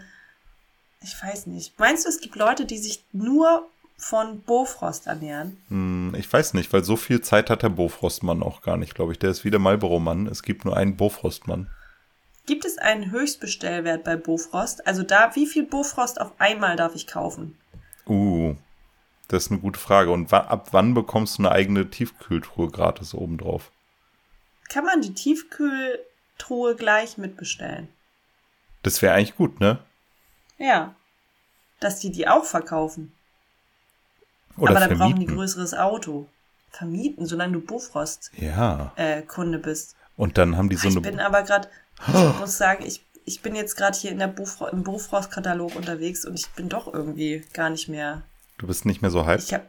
ich weiß nicht. Meinst du, es gibt Leute, die sich nur von Bofrost ernähren? Hm, ich weiß nicht, weil so viel Zeit hat der Bofrostmann auch gar nicht, glaube ich. Der ist wie der Marlboro-Mann. Es gibt nur einen Bofrostmann. Gibt es einen Höchstbestellwert bei Bofrost? Also da, wie viel Bofrost auf einmal darf ich kaufen? Uh, das ist eine gute Frage. Und ab wann bekommst du eine eigene Tiefkühltruhe gratis obendrauf? Kann man die Tiefkühltruhe gleich mitbestellen? Das wäre eigentlich gut, ne? Ja. Dass die die auch verkaufen. Oder Aber dann brauchen die vermieten. größeres Auto. Vermieten, solange du Bofrost-Kunde Ja. bist. Und dann haben die so ich eine. bin aber gerade, ich muss sagen, ich, ich bin jetzt gerade hier in der Bofro im Bofrost-Katalog unterwegs und ich bin doch irgendwie gar nicht mehr. Du bist nicht mehr so hyped. Ich hab,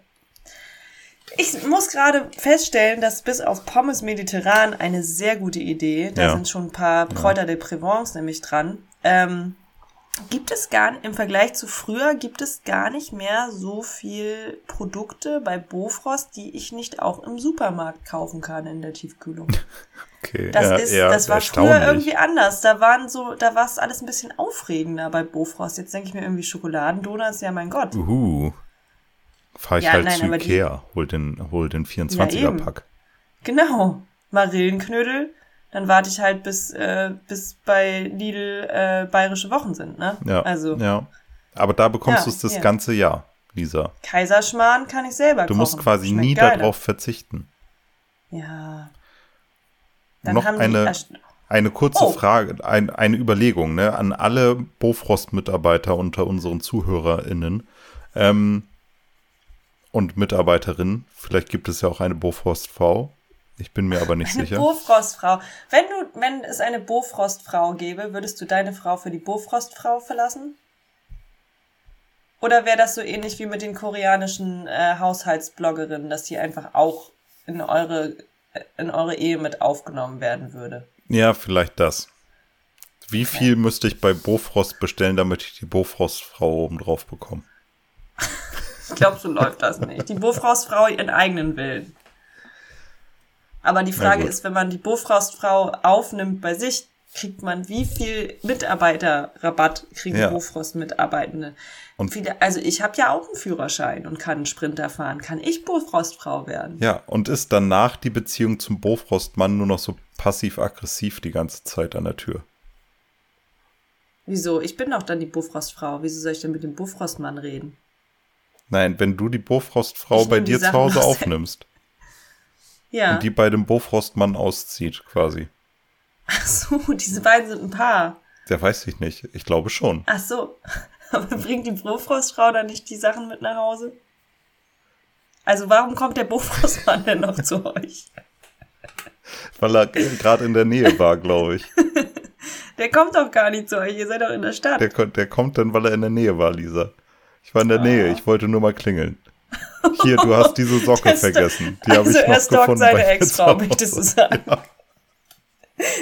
ich muss gerade feststellen, dass bis auf Pommes Mediterran eine sehr gute Idee, da Ja. sind schon ein paar Kräuter de Provence nämlich dran, ähm, gibt es gar im Vergleich zu früher gibt es gar nicht mehr so viel Produkte bei Bofrost, die ich nicht auch im Supermarkt kaufen kann in der Tiefkühlung. Okay, Das ja, ist, eher das war früher irgendwie anders. Da waren so, da war es alles ein bisschen aufregender bei Bofrost. Jetzt denke ich mir irgendwie Schokoladendonuts, ja mein Gott. Uhu. Fahr ich Ja, halt nein, zu aber die- Ikea, hol den, hol den eben. 24er-Pack. Genau. Marillenknödel. Dann warte ich halt bis, äh, bis bei Lidl äh, bayerische Wochen sind, ne? Ja, Also ja. Aber da bekommst Ja, du es das ja. ganze Jahr, Lisa. Kaiserschmarrn kann ich selber Du kochen. musst quasi Schmeckt nie geiler. darauf verzichten. Ja. Dann Noch eine, eine kurze Oh. Frage, ein, eine Überlegung ne, an alle Bofrost-Mitarbeiter unter unseren ZuhörerInnen ähm, und Mitarbeiterinnen. Vielleicht gibt es ja auch eine Bofrost-Frau. Ich bin mir aber nicht Eine sicher. Bofrostfrau. Wenn du, wenn es eine Bofrostfrau gäbe, würdest du deine Frau für die Bofrostfrau verlassen? Oder wäre das so ähnlich wie mit den koreanischen äh, Haushaltsbloggerinnen, dass die einfach auch in eure, in eure Ehe mit aufgenommen werden würde? Ja, vielleicht das. Wie viel müsste ich bei Bofrost bestellen, damit ich die Bofrost-Frau oben drauf bekomme? Ich glaube, so läuft das nicht. Die Bofrostfrau ihren eigenen Willen. Aber die Frage ist, wenn man die Bofrostfrau aufnimmt bei sich, kriegt man wie viel Mitarbeiterrabatt kriegen Ja. Bofrost-Mitarbeitende? Und- Viele, also ich habe ja auch einen Führerschein und kann einen Sprinter fahren. Kann ich Bofrostfrau werden? Ja, und ist danach die Beziehung zum Bofrostmann nur noch so passiv-aggressiv die ganze Zeit an der Tür? Wieso? Ich bin doch dann die Bofrostfrau. Wieso soll ich denn mit dem Bofrostmann reden? Nein, wenn du die Bofrostfrau bei dir zu Hause aufnimmst Ja. und die bei dem Bofrostmann auszieht, quasi. Ach so, diese beiden sind ein Paar. Der weiß ich nicht. Ich glaube schon. Ach so. Aber bringt die Bofrostfrau dann nicht die Sachen mit nach Hause? Also warum kommt der Bofrostmann denn noch zu euch? Weil er gerade in der Nähe war, glaube ich. Der kommt doch gar nicht zu euch, ihr seid doch in der Stadt. Der, der kommt dann, weil er in der Nähe war, Lisa. Ich war in der Ah. Ich ich wollte nur mal klingeln. Hier, du hast diese Socke sto- vergessen. Die habe also ich noch er stalkt gefunden. seine Ex-Frau, möchtest du Hause. sagen.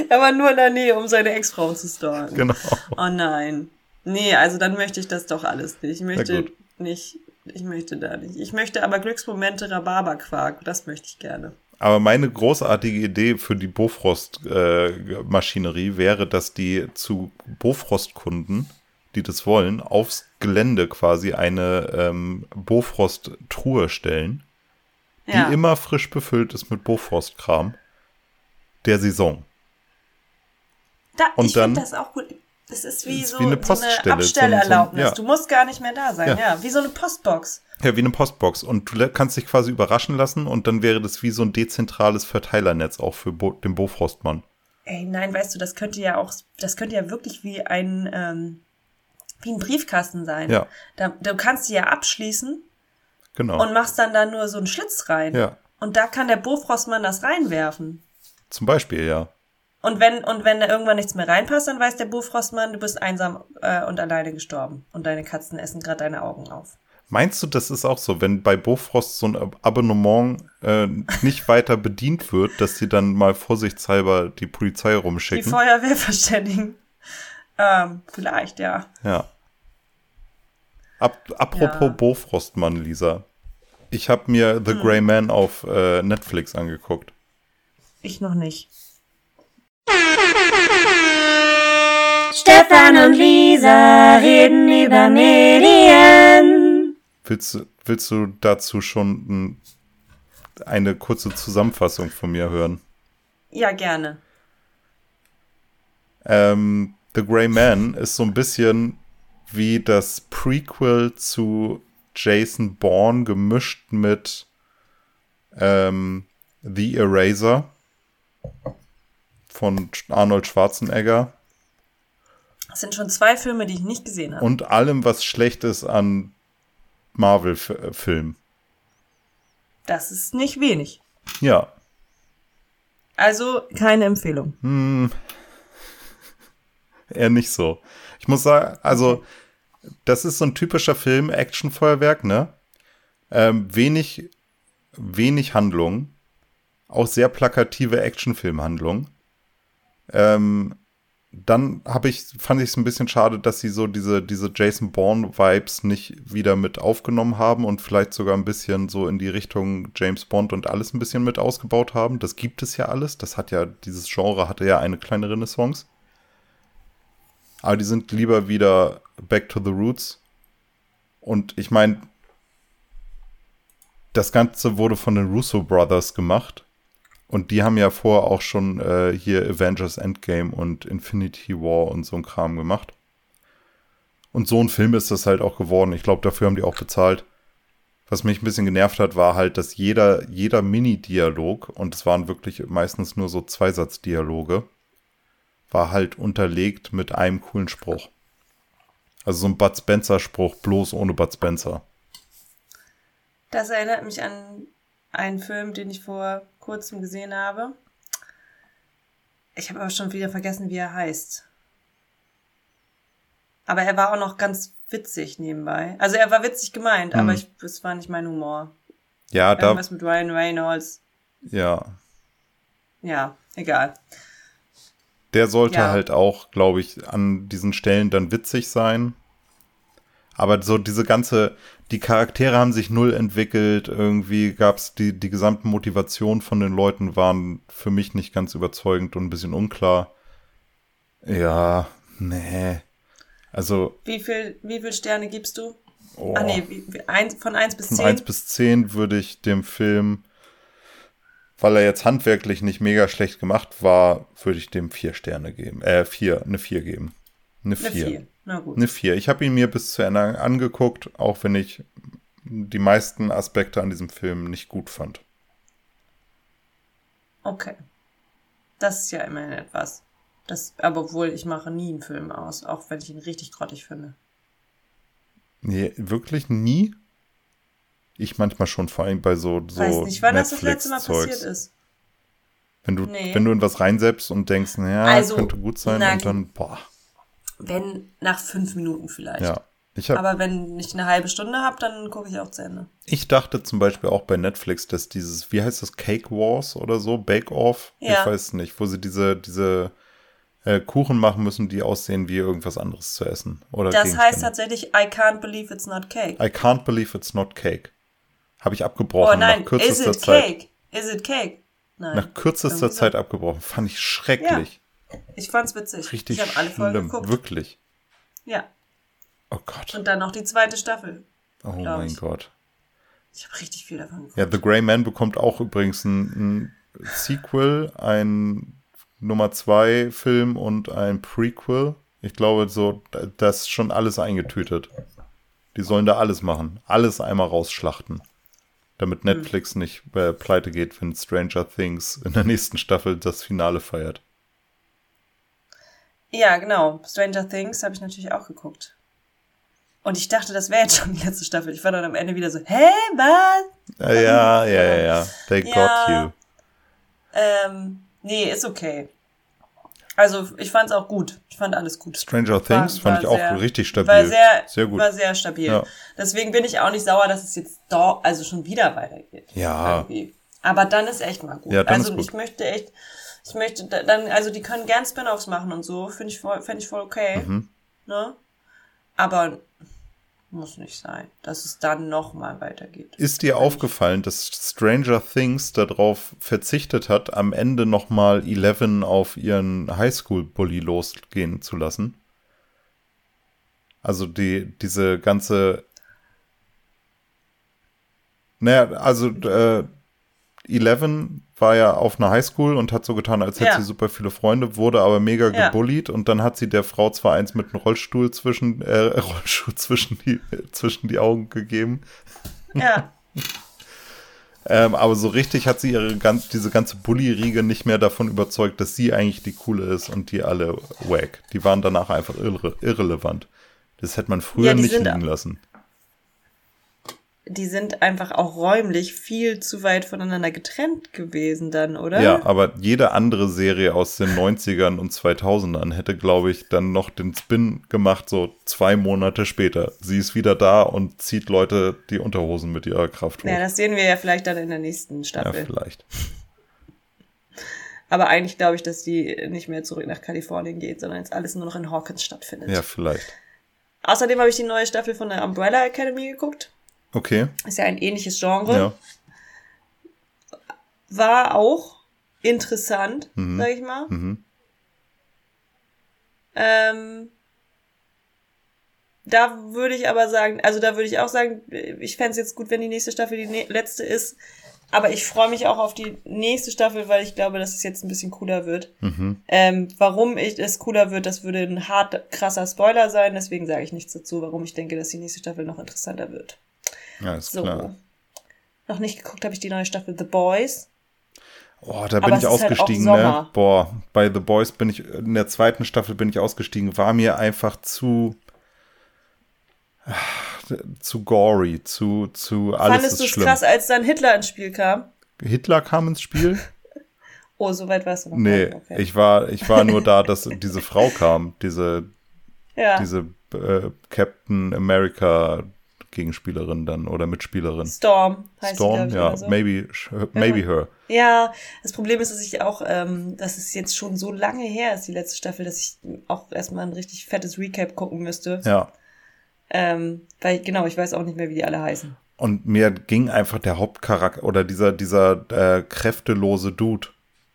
Er war nur in der Nähe, um seine Ex-Frau zu stalken. Genau. Oh nein. Nee, also dann möchte ich das doch alles nicht. Ich möchte nicht, ich möchte da nicht. Ich möchte aber Glücksmomente Rhabarberquark, das möchte ich gerne. Aber meine großartige Idee für die Bofrost-Maschinerie wäre, dass die zu Bofrost-Kunden, die das wollen, aufs Gelände quasi eine ähm, Bofrost-Truhe stellen, Ja. die immer frisch befüllt ist mit Bofrost-Kram der Saison. Da, Und ich dann- finde das auch gut. Es ist wie Ist so, wie eine so Poststelle, eine so Abstellerlaubnis. so ja. Du musst gar nicht mehr da sein. Ja. Ja. wie so eine Postbox. Ja, wie eine Postbox. Und du kannst dich quasi überraschen lassen und dann wäre das wie so ein dezentrales Verteilernetz auch für Bo den Bofrostmann. Ey, nein, weißt du, das könnte ja auch, das könnte ja wirklich wie ein, ähm, wie ein Briefkasten sein. Ja. Da, du kannst sie ja abschließen Genau. und machst dann da nur so einen Schlitz rein. ja, Und da kann der Bofrostmann das reinwerfen. zum Beispiel, ja. Und wenn, und wenn da irgendwann nichts mehr reinpasst, dann weiß der Bofrostmann, du bist einsam äh, und alleine gestorben. Und deine Katzen essen gerade deine Augen auf. Meinst du, das ist auch so, wenn bei Bofrost so ein Ab- Abonnement äh, nicht weiter bedient wird, dass sie dann mal vorsichtshalber die Polizei Die rumschicken? Feuerwehr verständigen. Ähm, vielleicht, ja. ja. Ab, apropos Ja. Bofrostmann, Lisa. Ich habe mir Hm. The Grey Man auf äh, Netflix angeguckt. Ich noch nicht. Stefan und Lisa reden über Medien. Willst, du- willst du dazu schon ein, eine kurze Zusammenfassung von mir hören? Ja, gerne. Ähm, The Grey Man ist so ein bisschen wie das Prequel zu Jason Bourne gemischt mit ähm, The Eraser von Arnold Schwarzenegger Das sind schon zwei Filme, die ich nicht gesehen habe. und allem, was schlecht ist an Marvel-Filmen. Das ist nicht wenig. Ja, Also keine Empfehlung. Hm. Eher nicht so. Ich muss sagen, also, das ist so ein typischer Film, Actionfeuerwerk, ne? Ähm, wenig, wenig Handlung. Auch sehr plakative Actionfilmhandlung. Ähm, dann habe ich, fand ich es ein bisschen schade, dass sie so diese, diese Jason Bourne-Vibes nicht wieder mit aufgenommen haben und vielleicht sogar ein bisschen so in die Richtung James Bond und alles ein bisschen mit ausgebaut haben. Das gibt es ja alles. Das hat ja, dieses Genre hatte ja eine kleine Renaissance. Aber die sind lieber wieder back to the roots. Und ich meine, das Ganze wurde von den Russo Brothers gemacht. Und die haben ja vorher auch schon äh, hier Avengers Endgame und Infinity War und so ein Kram gemacht. Und so ein Film ist das halt auch geworden. Ich glaube, dafür haben die auch bezahlt. Was mich ein bisschen genervt hat, war halt, dass jeder, jeder Mini-Dialog, und es waren wirklich meistens nur so Zweisatzdialoge, war halt unterlegt mit einem coolen Spruch. Also so ein Bud Spencer-Spruch, bloß ohne Bud Spencer. Das erinnert mich an einen Film, den ich vor kurzem gesehen habe. Ich habe aber schon wieder vergessen, wie er heißt. Aber er war auch noch ganz witzig nebenbei. Also er war witzig gemeint, Hm. aber ich, es war nicht mein Humor. Ja, da, Irgendwas mit Ryan Reynolds. ja, Ja, egal. Der sollte Ja. halt auch, glaube ich, an diesen Stellen dann witzig sein. Aber so diese ganze, die Charaktere haben sich null entwickelt. Irgendwie gab es die, die gesamte Motivation von den Leuten waren für mich nicht ganz überzeugend und ein bisschen unklar. Ja, nee. Also, Wie viel, wie viel Sterne gibst du? oh, Ah nee, wie, wie, ein, von 1 bis von 10? 1 bis 10 würde ich dem Film, weil er jetzt handwerklich nicht mega schlecht gemacht war, würde ich dem vier Sterne geben. Äh, vier, eine 4 geben. Eine Eine 4. 4. Na gut. Eine 4. Ich habe ihn mir bis zu Ende angeguckt, auch wenn ich die meisten Aspekte an diesem Film nicht gut fand. Okay. Das ist ja immerhin etwas. Das, aber obwohl, ich mache nie einen Film aus, auch wenn ich ihn richtig grottig finde. Nee, wirklich nie? Ich manchmal schon, vor allem bei so, so Weiß nicht, wann das das letzte Mal passiert ist. Wenn du, Nee. wenn du in was reinsetzt und denkst, naja, Also, könnte gut sein na, und dann, boah, Wenn, nach fünf Minuten vielleicht. ja. Hab, Aber wenn ich eine halbe Stunde habe, dann gucke ich auch zu Ende. ich dachte zum Beispiel auch bei Netflix, dass dieses, wie heißt das, Cake Wars oder so, Bake Off, Ja. ich weiß nicht, wo sie diese, diese äh, Kuchen machen müssen, die aussehen wie irgendwas anderes zu essen. Oder Das heißt tatsächlich, I can't believe it's not cake. I can't believe it's not cake. Habe ich abgebrochen oh nein, nach kürzester is it Zeit. cake? Is it cake? Nein. Nach kürzester Irgendwie so. Zeit abgebrochen. Fand ich schrecklich. Ich fand's witzig. Richtig ich habe alle Folgen geguckt. Wirklich. Ja. Oh Gott. Und dann noch die zweite Staffel. Oh mein ich. Gott. Ich habe richtig viel davon geguckt. Ja, The Grey Man bekommt auch übrigens ein, ein Sequel, ein Nummer 2 Film und ein Prequel. Ich glaube, so, das ist schon alles eingetütet. Die sollen da alles machen. Alles einmal rausschlachten. Damit Netflix nicht äh, pleite geht, wenn Stranger Things in der nächsten Staffel das Finale feiert. Ja, genau. Stranger Things habe ich natürlich auch geguckt. Und ich dachte, das wäre jetzt schon die letzte Staffel. Ich war dann am Ende wieder so, hä, was? Ja, ja, ja, ja, ja. They got Ja. you. Ähm, nee, ist okay. Also, ich fand's auch gut. Ich fand alles gut. Stranger Things War- fand ich war auch sehr- richtig stabil. War sehr, sehr gut. War sehr stabil. Ja. Deswegen bin ich auch nicht sauer, dass es jetzt da, also schon wieder weitergeht. Ja. Irgendwie. Aber dann ist echt mal gut. Ja, dann also ist gut. ich möchte echt, ich möchte da- dann, also die können gern Spin-offs machen und so, finde ich voll, finde ich voll okay. Mhm. Ne? Aber muss nicht sein, dass es dann noch mal weitergeht. Ist dir aufgefallen, dass Stranger Things darauf verzichtet hat, am Ende nochmal Eleven auf ihren Highschool-Bully losgehen zu lassen? Also die, diese ganze. Naja, also äh, Eleven war ja auf einer Highschool und hat so getan, als hätte Ja. sie super viele Freunde, wurde aber mega Ja. gebullied und dann hat sie der Frau zwar eins mit einem Rollstuhl zwischen, äh, Rollstuhl zwischen die, zwischen die Augen gegeben, Ja, ähm, aber so richtig hat sie ihre ganz, diese ganze Bully-Riege nicht mehr davon überzeugt, dass sie eigentlich die coole ist und die alle wack. Die waren danach einfach irre, irrelevant. Das hätte man früher Ja, nicht liegen lassen. Die sind einfach auch räumlich viel zu weit voneinander getrennt gewesen dann, oder? Ja, aber jede andere Serie aus den 90ern und 2000ern hätte, glaube ich, dann noch den Spin gemacht, so zwei Monate später. Sie ist wieder da und zieht Leute die Unterhosen mit ihrer Kraft hoch. Ja, das sehen wir ja vielleicht dann in der nächsten ja Staffel. vielleicht. Aber eigentlich glaube ich, dass die nicht mehr zurück nach Kalifornien geht, sondern jetzt alles nur noch in Hawkins stattfindet. Ja, vielleicht. Außerdem habe ich die neue Staffel von der Umbrella Academy geguckt. Okay. Ist ja ein ähnliches Genre. Ja. War auch interessant, Mhm. sag ich mal. Mhm. Ähm, da würde ich aber sagen, also da würde ich auch sagen, ich fände es jetzt gut, wenn die nächste Staffel die letzte ist. Aber ich freue mich auch auf die nächste Staffel, weil ich glaube, dass es jetzt ein bisschen cooler wird. Mhm. Ähm, warum ich, es cooler wird, das würde ein hart krasser Spoiler sein, deswegen sage ich nichts dazu, warum ich denke, dass die nächste Staffel noch interessanter wird. Ja, ist So. klar. Noch nicht geguckt habe ich die neue Staffel The Boys. Oh, da Aber bin ich es ist halt ausgestiegen, ne? Sommer. Boah, bei The Boys bin ich, in der zweiten Staffel bin ich ausgestiegen, war mir einfach zu, zu gory, zu, zu alles Fandest ist du es krass, als dann Hitler ins Spiel kam? Hitler kam ins Spiel? Oh, so weit warst du noch. Nee, nicht. Okay. ich war, ich war nur da, dass diese Frau kam, diese, ja. diese äh, Captain America Gegenspielerin dann oder Mitspielerin. Storm heißt Storm, sie, ja, so. maybe, maybe her. Ja, das Problem ist, dass ich auch, ähm, dass es jetzt schon so lange her ist, die letzte Staffel, dass ich auch erstmal ein richtig fettes Recap gucken müsste. Ja. Ähm, weil, genau, ich weiß auch nicht mehr, wie die alle heißen. Und mir ging einfach der Hauptcharakter oder dieser, dieser äh, kräftelose Dude,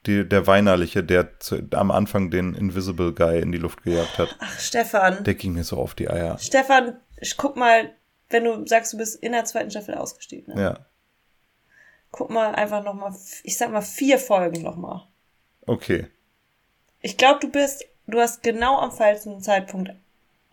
die, der Weinerliche, der zu, am Anfang den Invisible Guy in die Luft gejagt hat, Ach, Stefan. der ging mir so auf die Eier. Stefan, ich guck mal, wenn du sagst, du bist in der zweiten Staffel ausgestiegen, ne? Ja, guck mal einfach nochmal, ich sag mal vier Folgen nochmal. okay. Ich glaube, du bist, du hast genau am falschen Zeitpunkt Ach,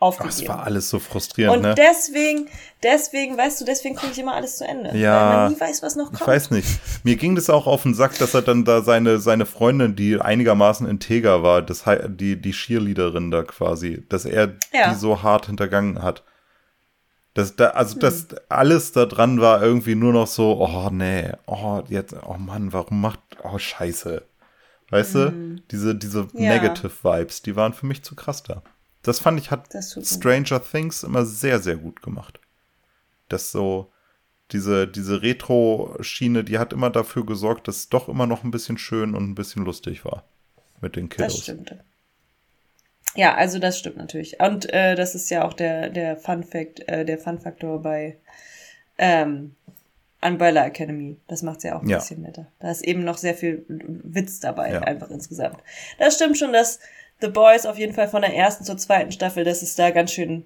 aufgegeben. es war alles so frustrierend, Und ne? deswegen, deswegen, weißt du, deswegen gucke ich immer alles zu Ende. Ja. Weil man nie weiß, was noch kommt. Ich weiß nicht. Mir ging das auch auf den Sack, dass er dann da seine, seine Freundin, die einigermaßen integer war, das, die, die Cheerleaderin da quasi, dass er Ja. die so hart hintergangen hat. Das, da, Hm. also das alles da dran war irgendwie nur noch so, oh nee, oh jetzt, oh Mann, warum macht, oh scheiße. Weißt du? Diese, diese Hm. Ja. Negative Vibes, die waren für mich zu krass da. Das fand ich, hat Das Stranger Things immer sehr, sehr gut gemacht. Das so, diese, diese Retro-Schiene, die hat immer dafür gesorgt, dass es doch immer noch ein bisschen schön und ein bisschen lustig war. Mit den Das Kiddos. stimmt. Ja, also das stimmt natürlich. Und äh, das ist ja auch der, der Fun Fact, äh, der Fun Faktor bei ähm, Umbrella Academy. Das macht's ja auch ein Ja. bisschen netter. Da ist eben noch sehr viel Witz dabei, Ja. einfach insgesamt. Das stimmt schon, dass The Boys auf jeden Fall von der ersten zur zweiten Staffel, das ist da ganz schön,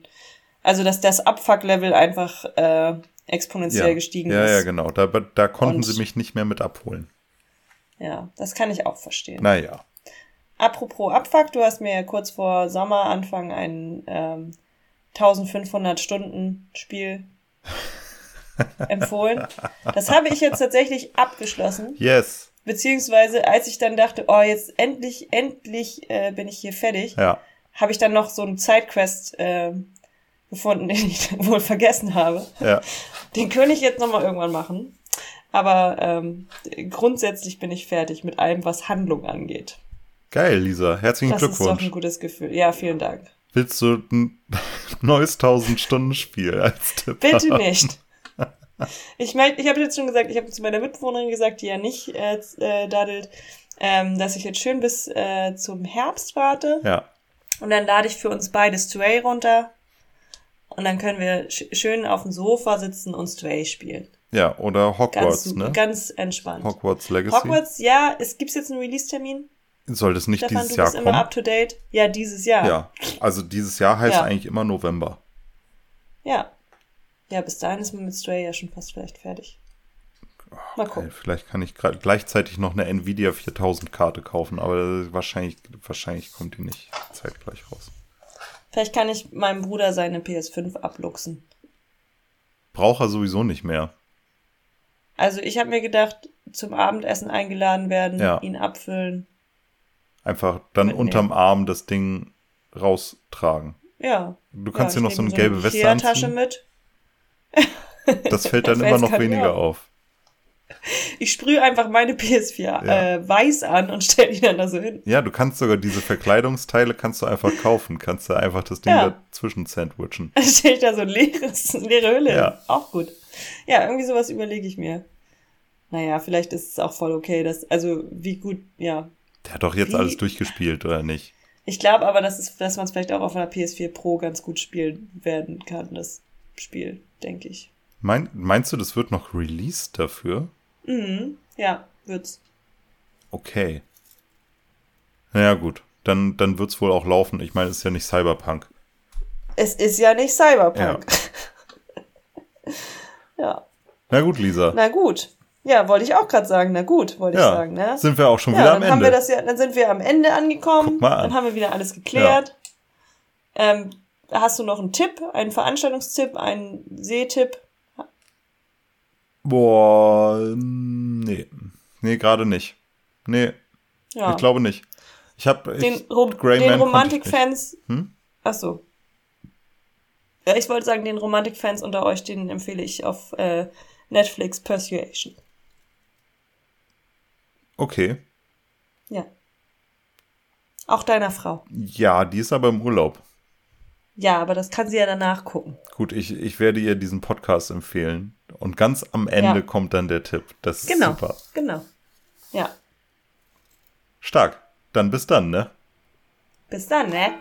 also dass das Abfuck-Level einfach äh, exponentiell ja. gestiegen ja, ist. ja, genau. Da, da konnten Und- sie mich nicht mehr mit abholen. Ja, das kann ich auch verstehen. Naja. Apropos Abfuck, du hast mir ja kurz vor Sommeranfang ein ähm, 1500 Stunden Spiel empfohlen. Das habe ich jetzt tatsächlich abgeschlossen. Yes. Beziehungsweise, als ich dann dachte, oh, jetzt endlich, endlich äh, bin ich hier fertig, Ja. habe ich dann noch so einen Sidequest äh, gefunden, den ich wohl vergessen habe. Ja. Den könnte ich jetzt nochmal irgendwann machen. Aber ähm, grundsätzlich bin ich fertig mit allem, was Handlung angeht. Geil, Lisa. Herzlichen Das ist doch Glückwunsch. ein gutes Gefühl. Ja, vielen Dank. Willst du ein neues 1000-Stunden-Spiel als Tipp? Bitte haben? nicht. Ich meine, ich habe jetzt schon gesagt, ich habe zu meiner Mitbewohnerin gesagt, die ja nicht äh, äh, daddelt, ähm, dass ich jetzt schön bis äh, zum Herbst warte. Ja. Und dann lade ich für uns beide Stray runter. Und dann können wir sch schön auf dem Sofa sitzen und Stray spielen. Ja, oder Hogwarts, Ganz, ne? ganz entspannt. Hogwarts Legacy. Hogwarts, ja, es gibt jetzt einen Release-Termin. Soll das nicht Stefan, dieses du Jahr bist immer kommen? up to date. Ja, dieses Jahr. Ja. Also dieses Jahr heißt Ja. eigentlich immer November. Ja. Ja, bis dahin ist man mit Stray ja schon fast vielleicht fertig. Mal Geil, gucken. vielleicht kann ich gleichzeitig noch eine Nvidia 4000 Karte kaufen, aber wahrscheinlich, wahrscheinlich kommt die nicht zeitgleich raus. Vielleicht kann ich meinem Bruder seine PS5 abluchsen. Braucht er sowieso nicht mehr. Also ich habe mir gedacht, zum Abendessen eingeladen werden, Ja. ihn abfüllen. Einfach dann Mitnehmen. unterm Arm das Ding raustragen. Ja. Du kannst ja, dir noch so eine gelbe Weste Ikea-Tasche anziehen. mit. Das fällt dann Das immer noch weniger auf. Ich sprühe einfach meine PS4 Ja. äh, weiß an und stelle die dann da so hin. Ja, du kannst sogar diese Verkleidungsteile kannst du einfach kaufen. Kannst du einfach das Ding Ja. dazwischen sandwichen. Dann stelle ich da so ein leeres, leere Hülle Ja. hin. Auch gut. Ja, irgendwie sowas überlege ich mir. Naja, vielleicht ist es auch voll okay, dass, also wie gut, ja. Der hat doch jetzt Wie? alles durchgespielt, oder nicht? Ich glaube aber, dass, es, dass man es vielleicht auch auf einer PS4 Pro ganz gut spielen werden kann, das Spiel, denke ich. Mein, meinst du, das wird noch released dafür? Mhm, ja, wird's. Okay. Naja, gut. Dann, dann wird's wohl auch laufen. Ich meine, es ist ja nicht Cyberpunk. Es ist ja nicht Cyberpunk. Ja. Na gut, Lisa. Na gut. Ja, wollte ich auch gerade sagen. Na gut, wollte ich ja, sagen, ne? sind wir auch schon ja, wieder dann am haben wir Ende. das ja, dann sind wir am Ende angekommen. Guck mal an. Dann haben wir wieder alles geklärt. Ähm, hast du noch einen Tipp, einen Veranstaltungstipp, einen Sehtipp? Boah, nee. Nee, gerade nicht. Nee, Ja. ich glaube nicht. Ich habe den, Ro den ich Romantik-Fans. Hm? Ach so. Ja, ich wollte sagen, den Romantik-Fans unter euch, den empfehle ich auf äh, Netflix Persuasion. Okay. Ja. Auch deiner Frau. Ja, die ist aber im Urlaub. Ja, aber das kann sie ja danach gucken. Gut, ich, ich werde ihr diesen Podcast empfehlen. Und ganz am Ende Ja. kommt dann der Tipp. Das ist Genau. super. Genau. Ja. Stark. Dann bis dann, ne? Bis dann, ne?